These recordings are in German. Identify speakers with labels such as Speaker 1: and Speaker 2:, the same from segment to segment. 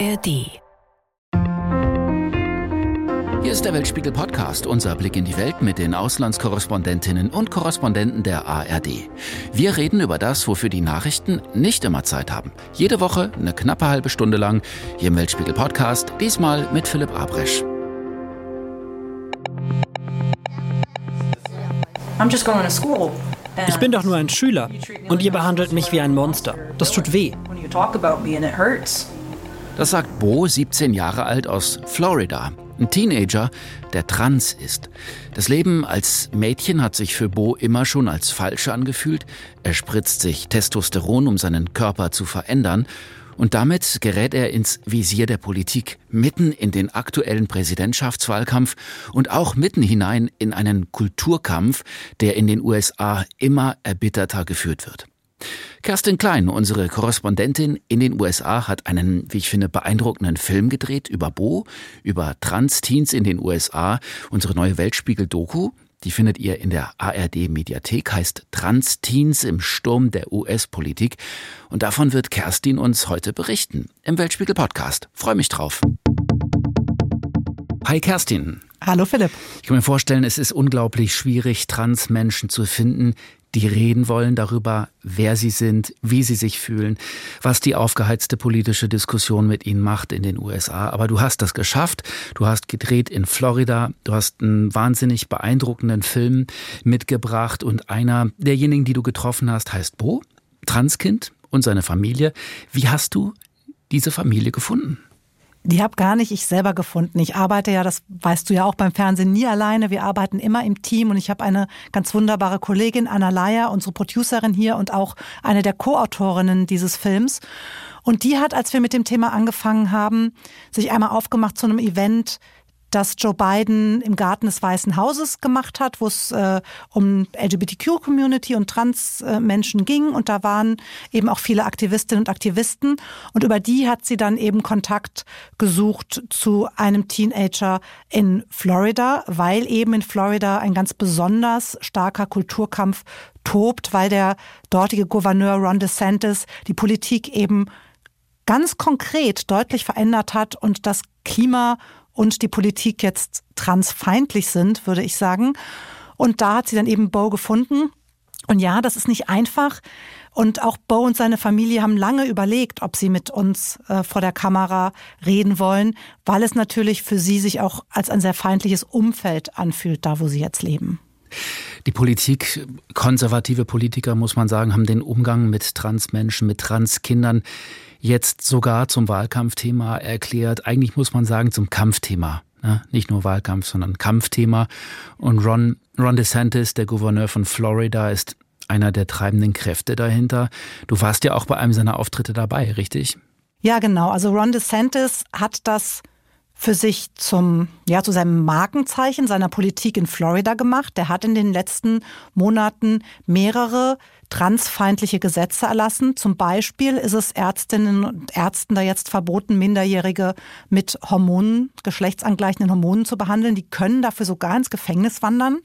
Speaker 1: ARD. Hier ist der Weltspiegel Podcast, unser Blick in die Welt mit den Auslandskorrespondentinnen und Korrespondenten der ARD. Wir reden über das, wofür die Nachrichten nicht immer Zeit haben. Jede Woche eine knappe halbe Stunde lang hier im Weltspiegel Podcast, diesmal mit Philipp Abresch.
Speaker 2: Ich bin doch nur ein Schüler und ihr behandelt mich wie ein Monster. Das tut weh.
Speaker 1: Das sagt Bo, 17 Jahre alt aus Florida. Ein Teenager, der trans ist. Das Leben als Mädchen hat sich für Bo immer schon als falsch angefühlt. Er spritzt sich Testosteron, um seinen Körper zu verändern. Und damit gerät er ins Visier der Politik, mitten in den aktuellen Präsidentschaftswahlkampf und auch mitten hinein in einen Kulturkampf, der in den USA immer erbitterter geführt wird. Kerstin Klein, unsere Korrespondentin in den USA, hat einen, wie ich finde, beeindruckenden Film gedreht über Bo, über Trans-Teens in den USA, unsere neue Weltspiegel-Doku. Die findet ihr in der ARD-Mediathek, heißt Trans-Teens im Sturm der US-Politik. Und davon wird Kerstin uns heute berichten im Weltspiegel-Podcast. Freue mich drauf. Hi Kerstin.
Speaker 3: Hallo Philipp.
Speaker 1: Ich kann mir vorstellen, es ist unglaublich schwierig, Trans-Menschen zu finden, die reden wollen darüber, wer sie sind, wie sie sich fühlen, was die aufgeheizte politische Diskussion mit ihnen macht in den USA. Aber du hast das geschafft. Du hast gedreht in Florida. Du hast einen wahnsinnig beeindruckenden Film mitgebracht und einer derjenigen, die du getroffen hast, heißt Bo, Transkind und seine Familie. Wie hast du diese Familie gefunden?
Speaker 3: Die habe gar nicht ich selber gefunden. Ich arbeite ja, das weißt du ja auch beim Fernsehen, nie alleine. Wir arbeiten immer im Team und ich habe eine ganz wunderbare Kollegin, Anna Leier, unsere Producerin hier und auch eine der Co-Autorinnen dieses Films. Und die hat, als wir mit dem Thema angefangen haben, sich einmal aufgemacht zu einem Event, das Joe Biden im Garten des Weißen Hauses gemacht hat, wo es äh, um LGBTQ-Community und Trans-Menschen äh, ging. Und da waren eben auch viele Aktivistinnen und Aktivisten. Und über die hat sie dann eben Kontakt gesucht zu einem Teenager in Florida, weil eben in Florida ein ganz besonders starker Kulturkampf tobt, weil der dortige Gouverneur Ron DeSantis die Politik eben ganz konkret deutlich verändert hat und das Klima und die Politik jetzt transfeindlich sind, würde ich sagen. Und da hat sie dann eben Bo gefunden. Und ja, das ist nicht einfach. Und auch Bo und seine Familie haben lange überlegt, ob sie mit uns äh, vor der Kamera reden wollen, weil es natürlich für sie sich auch als ein sehr feindliches Umfeld anfühlt, da wo sie jetzt leben.
Speaker 1: Die Politik, konservative Politiker, muss man sagen, haben den Umgang mit Transmenschen, mit Transkindern jetzt sogar zum Wahlkampfthema erklärt. Eigentlich muss man sagen, zum Kampfthema. Ja, nicht nur Wahlkampf, sondern Kampfthema. Und Ron, Ron DeSantis, der Gouverneur von Florida, ist einer der treibenden Kräfte dahinter. Du warst ja auch bei einem seiner Auftritte dabei, richtig?
Speaker 3: Ja, genau. Also Ron DeSantis hat das für sich zum, ja, zu seinem Markenzeichen seiner Politik in Florida gemacht. Der hat in den letzten Monaten mehrere transfeindliche Gesetze erlassen. Zum Beispiel ist es Ärztinnen und Ärzten da jetzt verboten, Minderjährige mit Hormonen, geschlechtsangleichenden Hormonen zu behandeln. Die können dafür sogar ins Gefängnis wandern.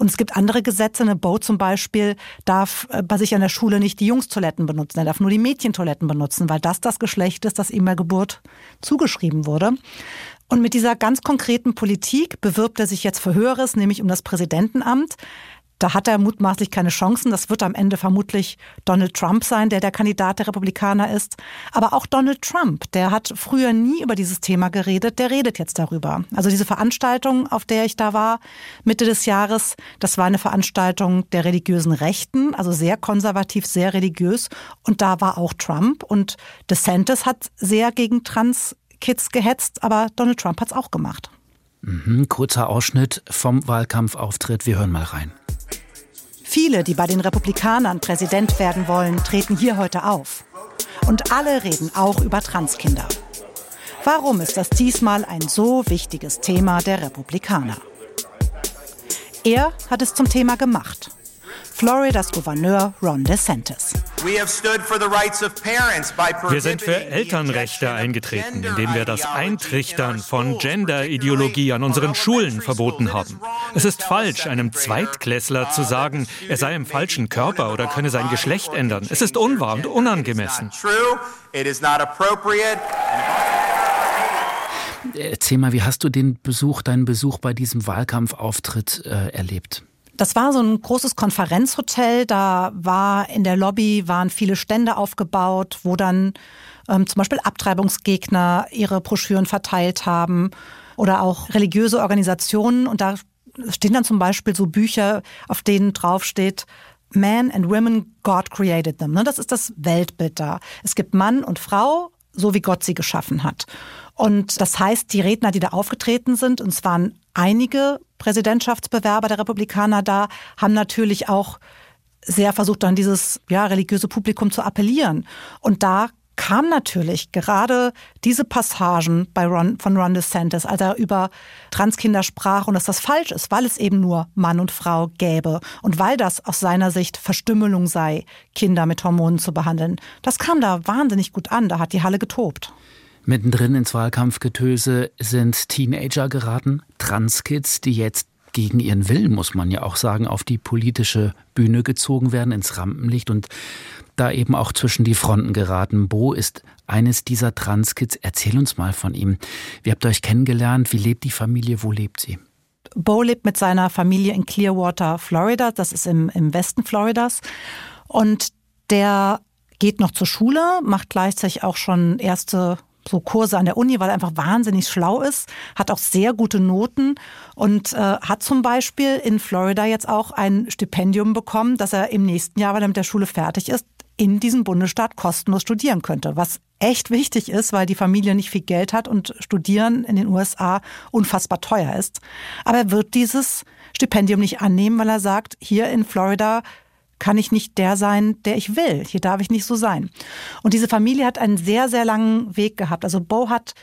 Speaker 3: Und es gibt andere Gesetze. Eine Bo zum Beispiel darf äh, bei sich an der Schule nicht die Jungstoiletten benutzen. Er darf nur die Mädchentoiletten benutzen, weil das das Geschlecht ist, das ihm bei Geburt zugeschrieben wurde. Und mit dieser ganz konkreten Politik bewirbt er sich jetzt für Höheres, nämlich um das Präsidentenamt. Da hat er mutmaßlich keine Chancen. Das wird am Ende vermutlich Donald Trump sein, der der Kandidat der Republikaner ist. Aber auch Donald Trump, der hat früher nie über dieses Thema geredet, der redet jetzt darüber. Also diese Veranstaltung, auf der ich da war, Mitte des Jahres, das war eine Veranstaltung der religiösen Rechten, also sehr konservativ, sehr religiös. Und da war auch Trump. Und DeSantis hat sehr gegen Trans-Kids gehetzt, aber Donald Trump hat es auch gemacht.
Speaker 1: Mhm, kurzer Ausschnitt vom Wahlkampfauftritt. Wir hören mal rein.
Speaker 3: Viele, die bei den Republikanern Präsident werden wollen, treten hier heute auf. Und alle reden auch über Transkinder. Warum ist das diesmal ein so wichtiges Thema der Republikaner? Er hat es zum Thema gemacht. Floridas Gouverneur Ron DeSantis.
Speaker 4: Wir sind für Elternrechte eingetreten, indem wir das Eintrichtern von Gender-Ideologie an unseren Schulen verboten haben. Es ist falsch, einem Zweitklässler zu sagen, er sei im falschen Körper oder könne sein Geschlecht ändern. Es ist unwahr und unangemessen.
Speaker 1: Erzähl mal, wie hast du den Besuch, deinen Besuch bei diesem Wahlkampfauftritt äh, erlebt?
Speaker 3: Das war so ein großes Konferenzhotel. Da war in der Lobby waren viele Stände aufgebaut, wo dann ähm, zum Beispiel Abtreibungsgegner ihre Broschüren verteilt haben oder auch religiöse Organisationen. Und da stehen dann zum Beispiel so Bücher, auf denen draufsteht, Man and Women, God created them. Ne, das ist das Weltbild da. Es gibt Mann und Frau, so wie Gott sie geschaffen hat. Und das heißt, die Redner, die da aufgetreten sind, und es waren einige Präsidentschaftsbewerber der Republikaner da, haben natürlich auch sehr versucht, an dieses ja, religiöse Publikum zu appellieren. Und da kam natürlich gerade diese Passagen bei Ron, von Ron DeSantis, als er über Transkinder sprach und dass das falsch ist, weil es eben nur Mann und Frau gäbe und weil das aus seiner Sicht Verstümmelung sei, Kinder mit Hormonen zu behandeln. Das kam da wahnsinnig gut an, da hat die Halle getobt.
Speaker 1: Mittendrin ins Wahlkampfgetöse sind Teenager geraten, Transkids, die jetzt gegen ihren Willen, muss man ja auch sagen, auf die politische Bühne gezogen werden, ins Rampenlicht und da eben auch zwischen die Fronten geraten. Bo ist eines dieser Transkids. Erzähl uns mal von ihm. Wie habt ihr euch kennengelernt? Wie lebt die Familie? Wo lebt sie?
Speaker 3: Bo lebt mit seiner Familie in Clearwater, Florida. Das ist im, im Westen Floridas. Und der geht noch zur Schule, macht gleichzeitig auch schon erste so Kurse an der Uni, weil er einfach wahnsinnig schlau ist, hat auch sehr gute Noten und äh, hat zum Beispiel in Florida jetzt auch ein Stipendium bekommen, dass er im nächsten Jahr, wenn er mit der Schule fertig ist, in diesem Bundesstaat kostenlos studieren könnte, was echt wichtig ist, weil die Familie nicht viel Geld hat und Studieren in den USA unfassbar teuer ist. Aber er wird dieses Stipendium nicht annehmen, weil er sagt, hier in Florida kann ich nicht der sein, der ich will. Hier darf ich nicht so sein. Und diese Familie hat einen sehr, sehr langen Weg gehabt. Also Bo hat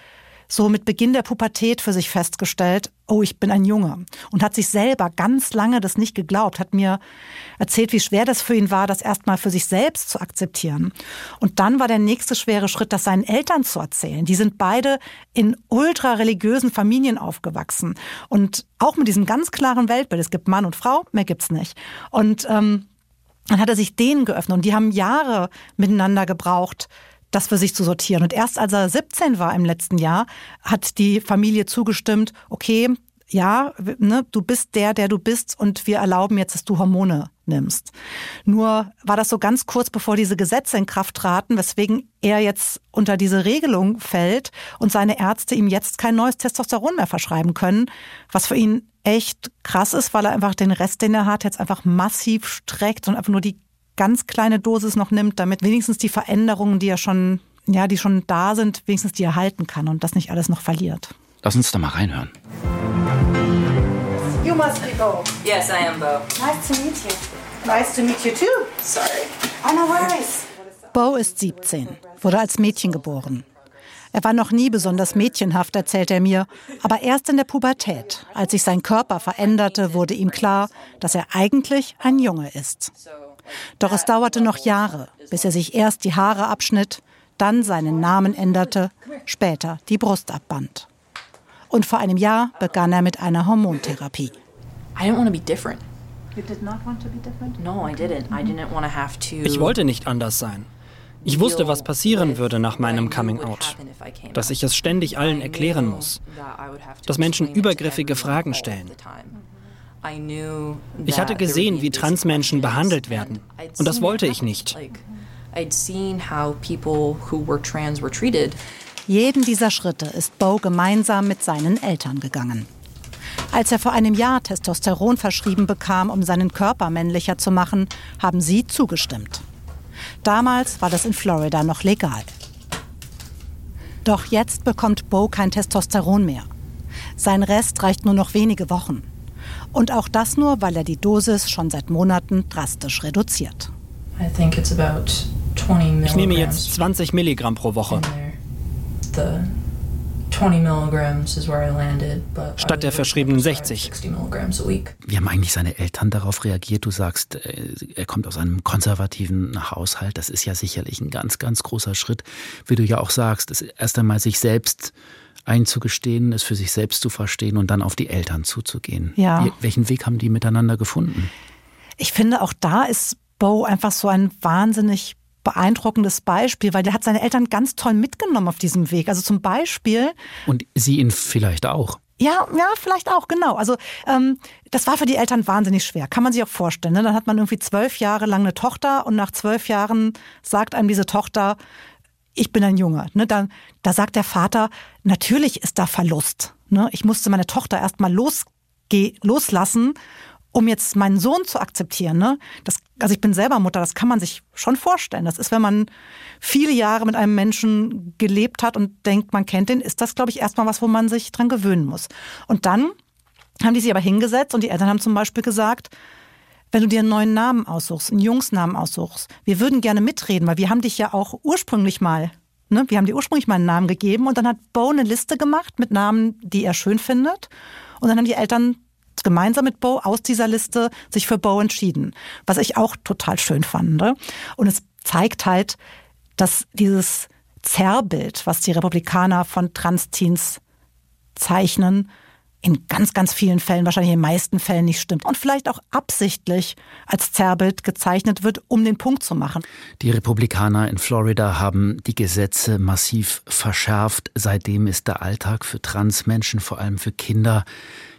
Speaker 3: so mit Beginn der Pubertät für sich festgestellt, oh, ich bin ein Junge. Und hat sich selber ganz lange das nicht geglaubt, hat mir erzählt, wie schwer das für ihn war, das erstmal für sich selbst zu akzeptieren. Und dann war der nächste schwere Schritt, das seinen Eltern zu erzählen. Die sind beide in ultra religiösen Familien aufgewachsen. Und auch mit diesem ganz klaren Weltbild. Es gibt Mann und Frau, mehr gibt's nicht. Und ähm, dann hat er sich denen geöffnet und die haben Jahre miteinander gebraucht, das für sich zu sortieren. Und erst als er 17 war im letzten Jahr, hat die Familie zugestimmt, okay, ja, ne, du bist der, der du bist und wir erlauben jetzt, dass du Hormone nimmst. Nur war das so ganz kurz bevor diese Gesetze in Kraft traten, weswegen er jetzt unter diese Regelung fällt und seine Ärzte ihm jetzt kein neues Testosteron mehr verschreiben können, was für ihn echt krass ist, weil er einfach den Rest, den er hat, jetzt einfach massiv streckt und einfach nur die ganz kleine Dosis noch nimmt, damit wenigstens die Veränderungen, die ja schon, ja, die schon da sind, wenigstens die erhalten kann und das nicht alles noch verliert.
Speaker 1: Lass uns da mal reinhören.
Speaker 5: You must be Bo. Yes, I am Bo. Nice to meet you. Nice to meet you too. Sorry. Oh, no worries.
Speaker 3: Bo ist 17, wurde als Mädchen geboren. Er war noch nie besonders mädchenhaft, erzählt er mir, aber erst in der Pubertät, als sich sein Körper veränderte, wurde ihm klar, dass er eigentlich ein Junge ist. Doch es dauerte noch Jahre, bis er sich erst die Haare abschnitt, dann seinen Namen änderte, später die Brust abband. Und vor einem Jahr begann er mit einer Hormontherapie.
Speaker 6: I didn't want to be different. You did not want to be different? No, I didn't. I didn't want to have to.
Speaker 2: Ich wollte nicht anders sein. Ich wusste, was passieren würde nach meinem Coming-out, dass ich es ständig allen erklären muss, dass Menschen übergriffige Fragen stellen. Ich hatte gesehen, wie Transmenschen behandelt werden, und das wollte ich nicht.
Speaker 3: Jeden dieser Schritte ist Bo gemeinsam mit seinen Eltern gegangen. Als er vor einem Jahr Testosteron verschrieben bekam, um seinen Körper männlicher zu machen, haben sie zugestimmt. Damals war das in Florida noch legal. Doch jetzt bekommt Bo kein Testosteron mehr. Sein Rest reicht nur noch wenige Wochen. Und auch das nur, weil er die Dosis schon seit Monaten drastisch reduziert.
Speaker 2: Ich nehme jetzt 20 Milligramm pro Woche. Statt der verschriebenen 60.
Speaker 1: Wie haben eigentlich seine Eltern darauf reagiert? Du sagst, äh, er kommt aus einem konservativen Haushalt. Das ist ja sicherlich ein ganz, ganz großer Schritt. Wie du ja auch sagst, ist erst einmal sich selbst einzugestehen, es für sich selbst zu verstehen und dann auf die Eltern zuzugehen.
Speaker 3: Ja.
Speaker 1: Welchen Weg haben die miteinander gefunden?
Speaker 3: Ich finde, auch da ist Bo einfach so ein wahnsinnig beeindruckendes Beispiel, weil der hat seine Eltern ganz toll mitgenommen auf diesem Weg. Also zum Beispiel.
Speaker 1: Und sie ihn vielleicht auch.
Speaker 3: Ja, ja, vielleicht auch, genau. Also ähm, das war für die Eltern wahnsinnig schwer, kann man sich auch vorstellen. Ne? Dann hat man irgendwie zwölf Jahre lang eine Tochter und nach zwölf Jahren sagt einem diese Tochter, ich bin ein Junge. Ne? Da, da sagt der Vater, natürlich ist da Verlust. Ne? Ich musste meine Tochter erst mal loslassen um jetzt meinen Sohn zu akzeptieren, ne? Das, also ich bin selber Mutter, das kann man sich schon vorstellen. Das ist, wenn man viele Jahre mit einem Menschen gelebt hat und denkt, man kennt den, ist das, glaube ich, erstmal was, wo man sich dran gewöhnen muss. Und dann haben die sich aber hingesetzt und die Eltern haben zum Beispiel gesagt, wenn du dir einen neuen Namen aussuchst, einen Jungsnamen aussuchst, wir würden gerne mitreden, weil wir haben dich ja auch ursprünglich mal, ne, wir haben dir ursprünglich mal einen Namen gegeben und dann hat Bo eine Liste gemacht mit Namen, die er schön findet. Und dann haben die Eltern gemeinsam mit Bo aus dieser Liste sich für Bo entschieden, was ich auch total schön fand. Ne? Und es zeigt halt, dass dieses Zerrbild, was die Republikaner von Transteens zeichnen, in ganz, ganz vielen Fällen, wahrscheinlich in den meisten Fällen nicht stimmt und vielleicht auch absichtlich als Zerrbild gezeichnet wird, um den Punkt zu machen.
Speaker 1: Die Republikaner in Florida haben die Gesetze massiv verschärft. Seitdem ist der Alltag für Transmenschen, vor allem für Kinder,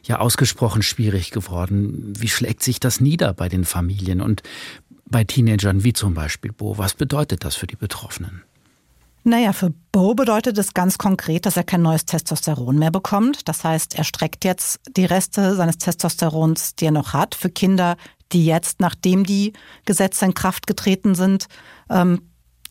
Speaker 1: ja ausgesprochen schwierig geworden. Wie schlägt sich das nieder bei den Familien und bei Teenagern wie zum Beispiel Bo? Was bedeutet das für die Betroffenen?
Speaker 3: Naja, für Bo bedeutet es ganz konkret, dass er kein neues Testosteron mehr bekommt. Das heißt, er streckt jetzt die Reste seines Testosterons, die er noch hat, für Kinder, die jetzt, nachdem die Gesetze in Kraft getreten sind, ähm,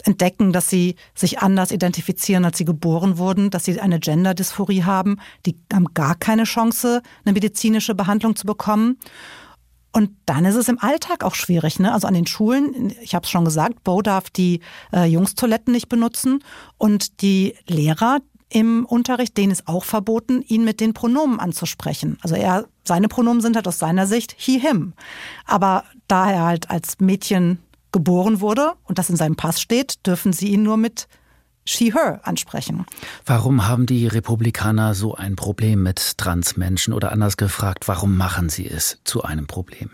Speaker 3: entdecken, dass sie sich anders identifizieren, als sie geboren wurden, dass sie eine Gender-Dysphorie haben. Die haben gar keine Chance, eine medizinische Behandlung zu bekommen. Und dann ist es im Alltag auch schwierig. Ne? Also an den Schulen, ich habe es schon gesagt, Bo darf die äh, Jungstoiletten nicht benutzen und die Lehrer im Unterricht, denen ist auch verboten, ihn mit den Pronomen anzusprechen. Also er, seine Pronomen sind halt aus seiner Sicht he, him. Aber da er halt als Mädchen geboren wurde und das in seinem Pass steht, dürfen sie ihn nur mit she, her ansprechen.
Speaker 1: Warum haben die Republikaner so ein Problem mit Transmenschen oder anders gefragt, warum machen sie es zu einem Problem?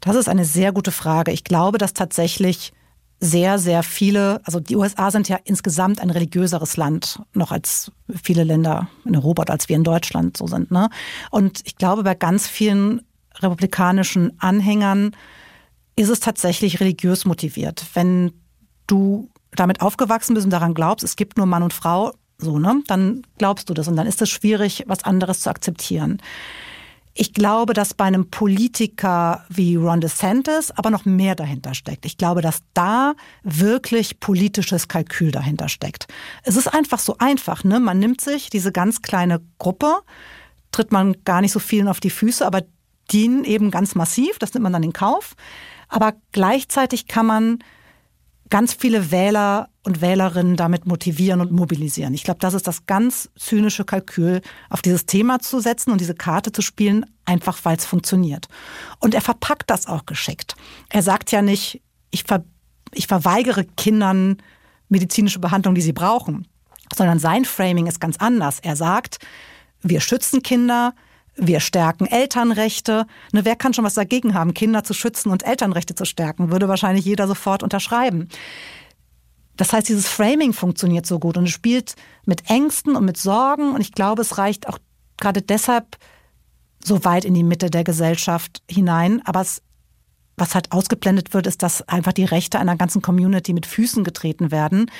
Speaker 3: Das ist eine sehr gute Frage. Ich glaube, dass tatsächlich sehr, sehr viele, also die USA sind ja insgesamt ein religiöseres Land, noch als viele Länder in Europa, als wir in Deutschland so sind. Ne? Und ich glaube, bei ganz vielen republikanischen Anhängern ist es tatsächlich religiös motiviert. Wenn du damit aufgewachsen bist und daran glaubst, es gibt nur Mann und Frau, so, ne, dann glaubst du das und dann ist es schwierig, was anderes zu akzeptieren. Ich glaube, dass bei einem Politiker wie Ron DeSantis aber noch mehr dahinter steckt. Ich glaube, dass da wirklich politisches Kalkül dahinter steckt. Es ist einfach so einfach, ne? Man nimmt sich diese ganz kleine Gruppe, tritt man gar nicht so vielen auf die Füße, aber dienen eben ganz massiv, das nimmt man dann in Kauf. Aber gleichzeitig kann man ganz viele Wähler und Wählerinnen damit motivieren und mobilisieren. Ich glaube, das ist das ganz zynische Kalkül, auf dieses Thema zu setzen und diese Karte zu spielen, einfach weil es funktioniert. Und er verpackt das auch geschickt. Er sagt ja nicht, ich, ver ich verweigere Kindern medizinische Behandlung, die sie brauchen, sondern sein Framing ist ganz anders. Er sagt, wir schützen Kinder, wir stärken Elternrechte. Ne, wer kann schon was dagegen haben, Kinder zu schützen und Elternrechte zu stärken? Würde wahrscheinlich jeder sofort unterschreiben. Das heißt, dieses Framing funktioniert so gut und es spielt mit Ängsten und mit Sorgen. Und ich glaube, es reicht auch gerade deshalb so weit in die Mitte der Gesellschaft hinein. Aber es, was halt ausgeblendet wird, ist, dass einfach die Rechte einer ganzen Community mit Füßen getreten werden.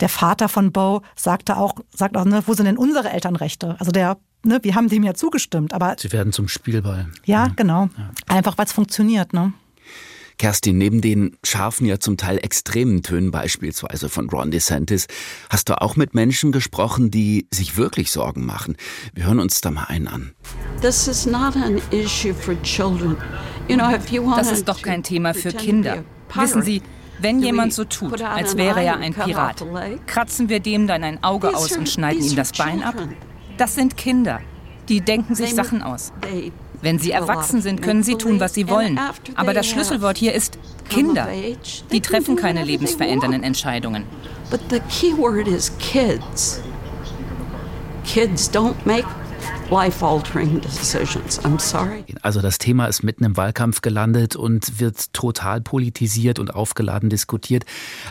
Speaker 3: Der Vater von Bo sagte auch, sagt auch, ne, wo sind denn unsere Elternrechte? Also der ne, wir haben dem ja zugestimmt, aber.
Speaker 1: Sie werden zum Spielball.
Speaker 3: Ja, ja. genau. Ja. Einfach, weil es funktioniert, ne?
Speaker 1: Kerstin, neben den scharfen, ja zum Teil extremen Tönen beispielsweise von Ron DeSantis, hast du auch mit Menschen gesprochen, die sich wirklich Sorgen machen. Wir hören uns da mal einen an.
Speaker 7: Das ist
Speaker 8: doch kein Thema für Kinder. Wissen Sie, wenn jemand so tut, als wäre er ein Pirat, kratzen wir dem dann ein Auge aus und schneiden ihm das Bein ab? Das sind Kinder. Die denken sich Sachen aus. Wenn sie erwachsen sind, können sie tun, was sie wollen. Aber das Schlüsselwort hier ist Kinder. Die treffen keine lebensverändernden Entscheidungen.
Speaker 7: But the key word is kids. Kids don't make
Speaker 1: Also das Thema ist mitten im Wahlkampf gelandet und wird total politisiert und aufgeladen diskutiert.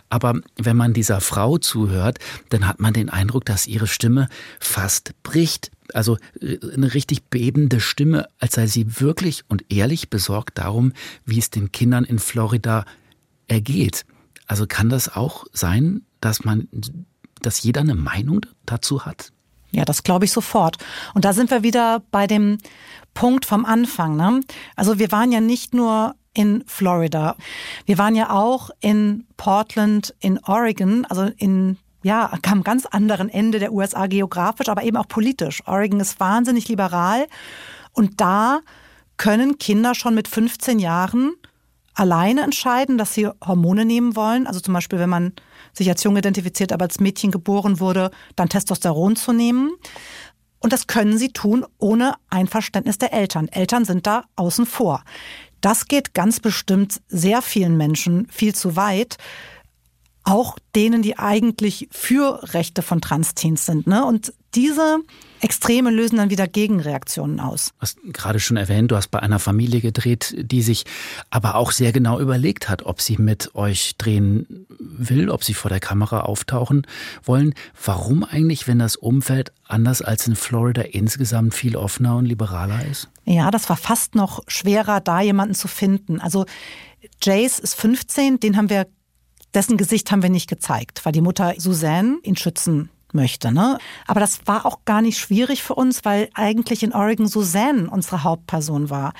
Speaker 1: Aber wenn man dieser Frau zuhört, dann hat man den Eindruck, dass ihre Stimme fast bricht. Also äh, eine richtig bebende Stimme, als sei sie wirklich und ehrlich besorgt darum, wie es den Kindern in Florida ergeht. Also kann das auch sein, dass man, dass jeder eine Meinung dazu hat?
Speaker 3: Ja, das glaube ich sofort. Und da sind wir wieder bei dem Punkt vom Anfang. Ne? Also wir waren ja nicht nur in Florida. Wir waren ja auch in Portland, in Oregon, also in ja, am ganz anderen Ende der USA geografisch, aber eben auch politisch. Oregon ist wahnsinnig liberal und da können Kinder schon mit 15 Jahren alleine entscheiden, dass sie Hormone nehmen wollen. Also zum Beispiel, wenn man sich als jung identifiziert, aber als Mädchen geboren wurde, dann Testosteron zu nehmen. Und das können sie tun ohne Einverständnis der Eltern. Eltern sind da außen vor. Das geht ganz bestimmt sehr vielen Menschen viel zu weit. Auch denen, die eigentlich für Rechte von Transteens sind. Ne? Und diese Extreme lösen dann wieder Gegenreaktionen aus.
Speaker 1: Du hast gerade schon erwähnt, du hast bei einer Familie gedreht, die sich aber auch sehr genau überlegt hat, ob sie mit euch drehen will, ob sie vor der Kamera auftauchen wollen. Warum eigentlich, wenn das Umfeld anders als in Florida insgesamt viel offener und liberaler ist?
Speaker 3: Ja, das war fast noch schwerer, da jemanden zu finden. Also Jace ist 15, den haben wir, dessen Gesicht haben wir nicht gezeigt, weil die Mutter Suzanne ihn schützen möchte. Ne? Aber das war auch gar nicht schwierig für uns, weil eigentlich in Oregon Suzanne unsere Hauptperson war.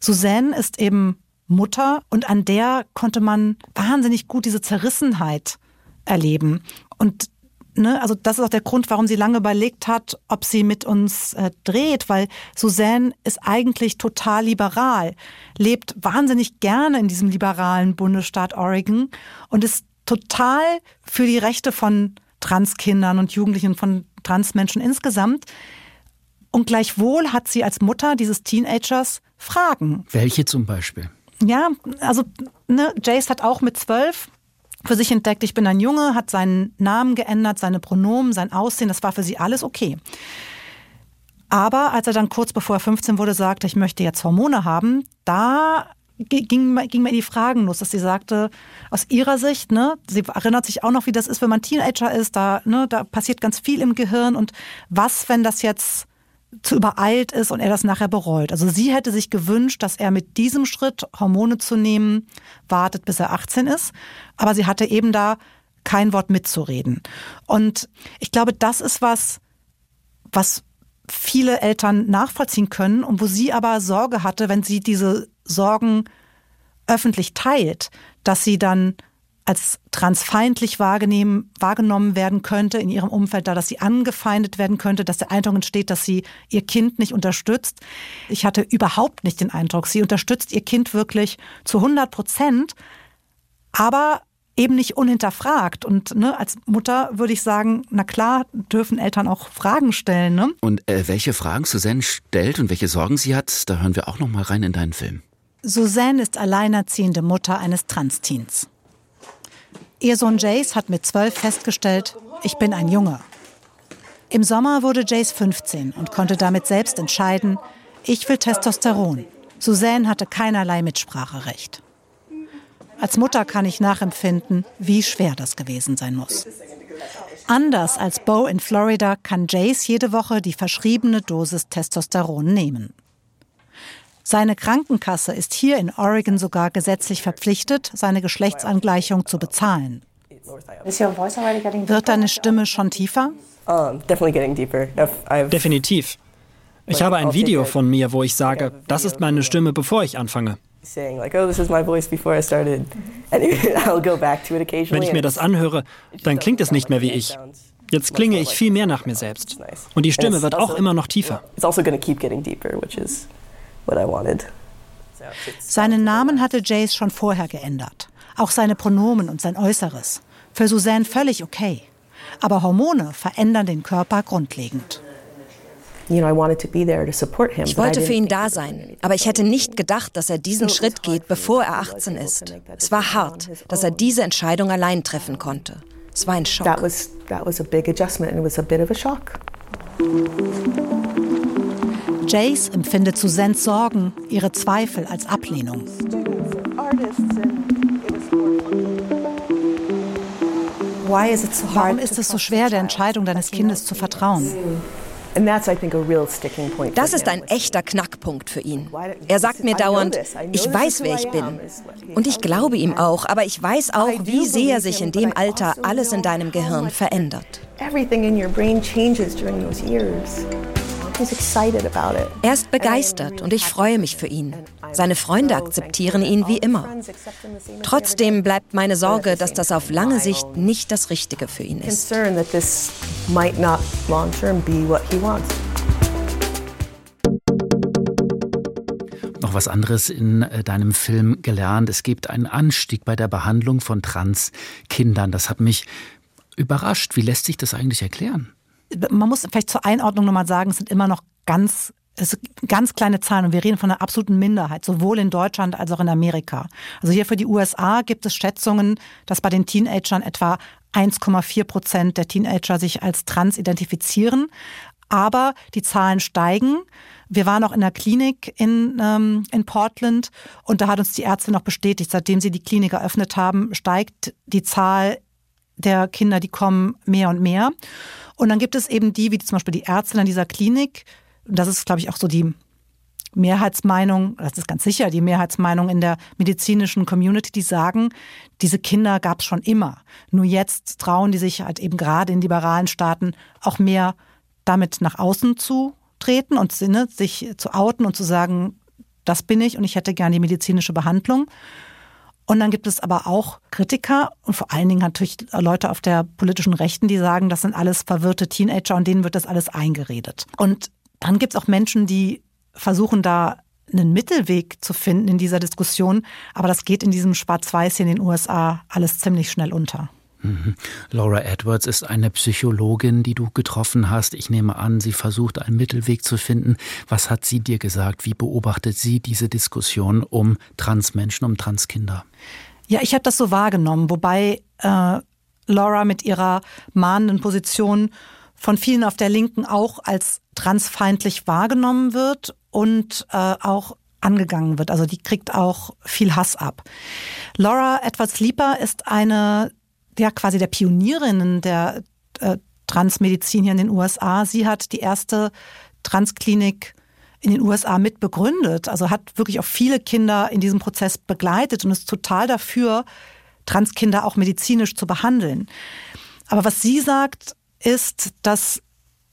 Speaker 3: Suzanne ist eben Mutter und an der konnte man wahnsinnig gut diese Zerrissenheit erleben. Und ne, also das ist auch der Grund, warum sie lange überlegt hat, ob sie mit uns äh, dreht, weil Suzanne ist eigentlich total liberal, lebt wahnsinnig gerne in diesem liberalen Bundesstaat Oregon und ist total für die Rechte von Transkindern und Jugendlichen, von Transmenschen insgesamt. Und gleichwohl hat sie als Mutter dieses Teenagers Fragen.
Speaker 1: Welche zum Beispiel?
Speaker 3: Ja, also ne, Jace hat auch mit zwölf für sich entdeckt, ich bin ein Junge, hat seinen Namen geändert, seine Pronomen, sein Aussehen, das war für sie alles okay. Aber als er dann kurz bevor er 15 wurde, sagte, ich möchte jetzt Hormone haben, da ging, ging mir die Fragen los, dass sie sagte, aus ihrer Sicht, ne, sie erinnert sich auch noch, wie das ist, wenn man Teenager ist, da, ne, da passiert ganz viel im Gehirn und was, wenn das jetzt zu übereilt ist und er das nachher bereut. Also sie hätte sich gewünscht, dass er mit diesem Schritt, Hormone zu nehmen, wartet, bis er 18 ist. Aber sie hatte eben da kein Wort mitzureden. Und ich glaube, das ist was, was viele Eltern nachvollziehen können und wo sie aber Sorge hatte, wenn sie diese Sorgen öffentlich teilt, dass sie dann als transfeindlich wahrgenommen werden könnte in ihrem Umfeld, da dass sie angefeindet werden könnte, dass der Eindruck entsteht, dass sie ihr Kind nicht unterstützt. Ich hatte überhaupt nicht den Eindruck, sie unterstützt ihr Kind wirklich zu 100 Prozent, aber eben nicht unhinterfragt. Und ne, als Mutter würde ich sagen, na klar, dürfen Eltern auch Fragen stellen. Ne?
Speaker 1: Und äh, welche Fragen Suzanne stellt und welche Sorgen sie hat, da hören wir auch noch mal rein in deinen Film.
Speaker 3: Suzanne ist alleinerziehende Mutter eines Transteens. Ihr Sohn Jace hat mit zwölf festgestellt, ich bin ein Junge. Im Sommer wurde Jace 15 und konnte damit selbst entscheiden, ich will Testosteron. Suzanne hatte keinerlei Mitspracherecht. Als Mutter kann ich nachempfinden, wie schwer das gewesen sein muss. Anders als Bo in Florida kann Jace jede Woche die verschriebene Dosis Testosteron nehmen. Seine Krankenkasse ist hier in Oregon sogar gesetzlich verpflichtet, seine Geschlechtsangleichung zu bezahlen. Wird deine Stimme schon tiefer?
Speaker 2: Definitiv. Ich habe ein Video von mir, wo ich sage, das ist meine Stimme, bevor ich anfange. Wenn ich mir das anhöre, dann klingt es nicht mehr wie ich. Jetzt klinge ich viel mehr nach mir selbst. Und die Stimme wird auch also immer noch tiefer.
Speaker 3: Seinen Namen hatte Jace schon vorher geändert. Auch seine Pronomen und sein Äußeres. Für Suzanne völlig okay. Aber Hormone verändern den Körper grundlegend.
Speaker 7: Ich wollte für ihn da sein, aber ich hätte nicht gedacht, dass er diesen Schritt geht, bevor er 18 ist. Es war hart, dass er diese Entscheidung allein treffen konnte. Es war ein Schock.
Speaker 3: Jace empfindet Suzannes Sorgen, ihre Zweifel als Ablehnung. Warum ist es so schwer, der Entscheidung deines Kindes zu vertrauen?
Speaker 7: Das ist ein echter Knackpunkt für ihn. Er sagt mir dauernd, ich weiß, wer ich bin. Und ich glaube ihm auch, aber ich weiß auch, wie sehr sich in dem Alter alles in deinem Gehirn verändert. Er ist begeistert und ich freue mich für ihn. Seine Freunde akzeptieren ihn wie immer. Trotzdem bleibt meine Sorge, dass das auf lange Sicht nicht das Richtige für ihn ist.
Speaker 1: Noch was anderes in äh, deinem Film gelernt. Es gibt einen Anstieg bei der Behandlung von Trans-Kindern. Das hat mich überrascht. Wie lässt sich das eigentlich erklären?
Speaker 3: Man muss vielleicht zur Einordnung nochmal sagen, es sind immer noch ganz es sind ganz kleine Zahlen und wir reden von einer absoluten Minderheit, sowohl in Deutschland als auch in Amerika. Also hier für die USA gibt es Schätzungen, dass bei den Teenagern etwa 1,4 Prozent der Teenager sich als trans identifizieren. Aber die Zahlen steigen. Wir waren auch in der Klinik in, ähm, in Portland und da hat uns die Ärzte noch bestätigt, seitdem sie die Klinik eröffnet haben, steigt die Zahl der Kinder, die kommen, mehr und mehr. Und dann gibt es eben die, wie zum Beispiel die Ärzte in dieser Klinik. Das ist, glaube ich, auch so die Mehrheitsmeinung, das ist ganz sicher die Mehrheitsmeinung in der medizinischen Community, die sagen, diese Kinder gab es schon immer. Nur jetzt trauen die sich halt eben gerade in liberalen Staaten auch mehr damit nach außen zu treten und Sinne, sich zu outen und zu sagen, das bin ich und ich hätte gerne die medizinische Behandlung. Und dann gibt es aber auch Kritiker und vor allen Dingen natürlich Leute auf der politischen Rechten, die sagen, das sind alles verwirrte Teenager und denen wird das alles eingeredet. Und dann gibt es auch Menschen, die versuchen da einen Mittelweg zu finden in dieser Diskussion, aber das geht in diesem Schwarz-Weiß hier in den USA alles ziemlich schnell unter.
Speaker 1: Mhm. Laura Edwards ist eine Psychologin, die du getroffen hast. Ich nehme an, sie versucht einen Mittelweg zu finden. Was hat sie dir gesagt? Wie beobachtet sie diese Diskussion um Transmenschen, um Transkinder?
Speaker 3: Ja, ich habe das so wahrgenommen, wobei äh, Laura mit ihrer mahnenden Position von vielen auf der Linken auch als transfeindlich wahrgenommen wird und äh, auch angegangen wird. Also die kriegt auch viel Hass ab. Laura Edwards Lieper ist eine ja quasi der Pionierinnen der äh, Transmedizin hier in den USA. Sie hat die erste Transklinik in den USA mitbegründet, also hat wirklich auch viele Kinder in diesem Prozess begleitet und ist total dafür, Transkinder auch medizinisch zu behandeln. Aber was sie sagt, ist, dass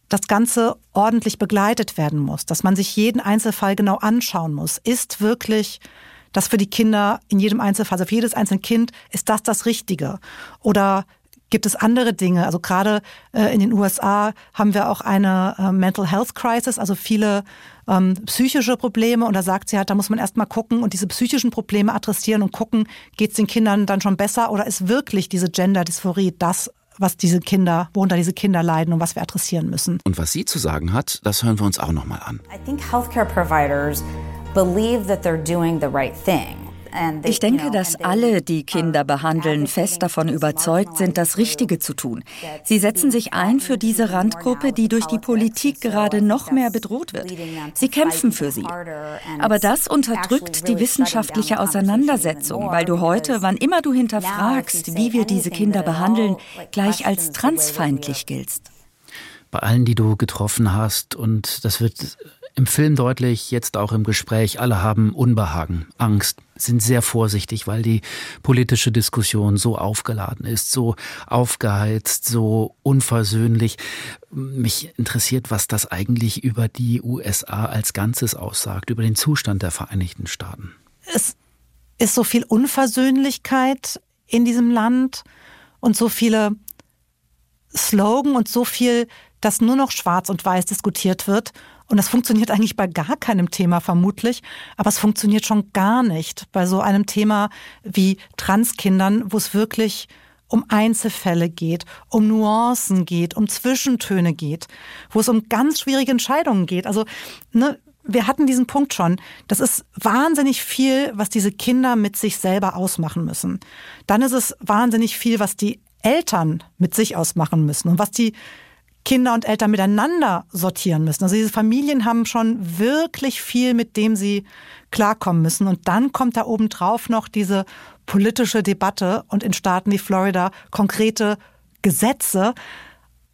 Speaker 3: das Ganze ordentlich begleitet werden muss, dass man sich jeden Einzelfall genau anschauen muss. Ist wirklich das für die Kinder in jedem Einzelfall, also für jedes einzelne Kind, ist das das Richtige? Oder gibt es andere Dinge? Also gerade äh, in den USA haben wir auch eine äh, Mental Health Crisis, also viele ähm, psychische Probleme. Und da sagt sie halt, da muss man erst mal gucken und diese psychischen Probleme adressieren und gucken, geht es den Kindern dann schon besser oder ist wirklich diese Gender-Dysphorie das, was diese Kinder, worunter diese Kinder leiden und was wir adressieren müssen.
Speaker 1: Und was sie zu sagen hat, das hören wir uns auch nochmal an.
Speaker 9: I think healthcare providers believe that they're doing the right thing.
Speaker 10: Ich denke, dass alle, die Kinder behandeln, fest davon überzeugt sind, das Richtige zu tun. Sie setzen sich ein für diese Randgruppe, die durch die Politik gerade noch mehr bedroht wird. Sie kämpfen für sie. Aber das unterdrückt die wissenschaftliche Auseinandersetzung, weil du heute, wann immer du hinterfragst, wie wir diese Kinder behandeln, gleich als transfeindlich giltst.
Speaker 1: Bei allen, die du getroffen hast, und das wird im Film deutlich, jetzt auch im Gespräch, alle haben Unbehagen, Angst, sind sehr vorsichtig, weil die politische Diskussion so aufgeladen ist, so aufgeheizt, so unversöhnlich. Mich interessiert, was das eigentlich über die USA als Ganzes aussagt, über den Zustand der Vereinigten Staaten.
Speaker 3: Es ist so viel Unversöhnlichkeit in diesem Land und so viele Slogan und so viel, dass nur noch schwarz und weiß diskutiert wird und das funktioniert eigentlich bei gar keinem Thema vermutlich, aber es funktioniert schon gar nicht bei so einem Thema wie Transkindern, wo es wirklich um Einzelfälle geht, um Nuancen geht, um Zwischentöne geht, wo es um ganz schwierige Entscheidungen geht. Also, ne, wir hatten diesen Punkt schon. Das ist wahnsinnig viel, was diese Kinder mit sich selber ausmachen müssen. Dann ist es wahnsinnig viel, was die Eltern mit sich ausmachen müssen und was die Kinder und Eltern miteinander sortieren müssen. Also diese Familien haben schon wirklich viel, mit dem sie klarkommen müssen. Und dann kommt da obendrauf noch diese politische Debatte und in Staaten wie Florida konkrete Gesetze.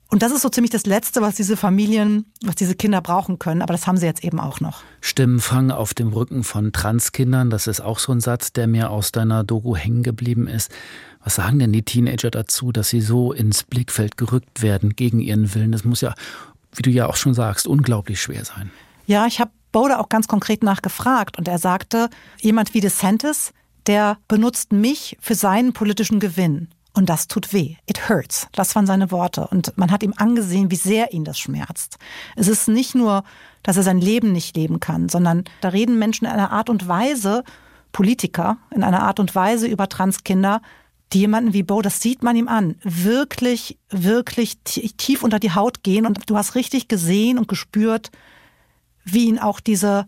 Speaker 3: Und das ist so ziemlich das Letzte, was diese Familien, was diese Kinder brauchen können. Aber das haben sie jetzt eben auch noch.
Speaker 1: Stimmenfang auf dem Rücken von Transkindern, das ist auch so ein Satz, der mir aus deiner Doku hängen geblieben ist. Was sagen denn die Teenager dazu, dass sie so ins Blickfeld gerückt werden gegen ihren Willen? Das muss ja, wie du ja auch schon sagst, unglaublich schwer sein.
Speaker 3: Ja, ich habe Bode auch ganz konkret nachgefragt und er sagte, jemand wie DeSantis, der benutzt mich für seinen politischen Gewinn. Und das tut weh. It hurts. Das waren seine Worte. Und man hat ihm angesehen, wie sehr ihn das schmerzt. Es ist nicht nur, dass er sein Leben nicht leben kann, sondern da reden Menschen in einer Art und Weise, Politiker, in einer Art und Weise über Transkinder, die jemanden wie Bo, das sieht man ihm an, wirklich, wirklich tief unter die Haut gehen. Und du hast richtig gesehen und gespürt, wie ihn auch diese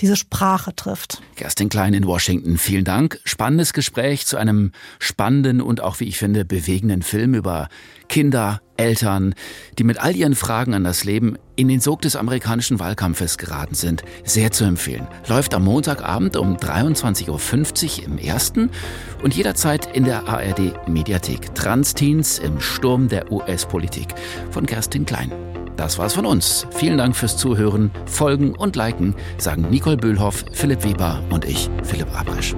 Speaker 3: diese Sprache trifft.
Speaker 1: Kerstin Klein in Washington, vielen Dank. Spannendes Gespräch zu einem spannenden und auch, wie ich finde, bewegenden Film über Kinder, Eltern, die mit all ihren Fragen an das Leben in den Sog des amerikanischen Wahlkampfes geraten sind. Sehr zu empfehlen. Läuft am Montagabend um 23.50 Uhr im ersten und jederzeit in der ARD Mediathek. Transteens im Sturm der US-Politik von Kerstin Klein. Das war's von uns. Vielen Dank fürs Zuhören, Folgen und Liken, sagen Nicole Böhlhoff, Philipp Weber und ich, Philipp Abrisch.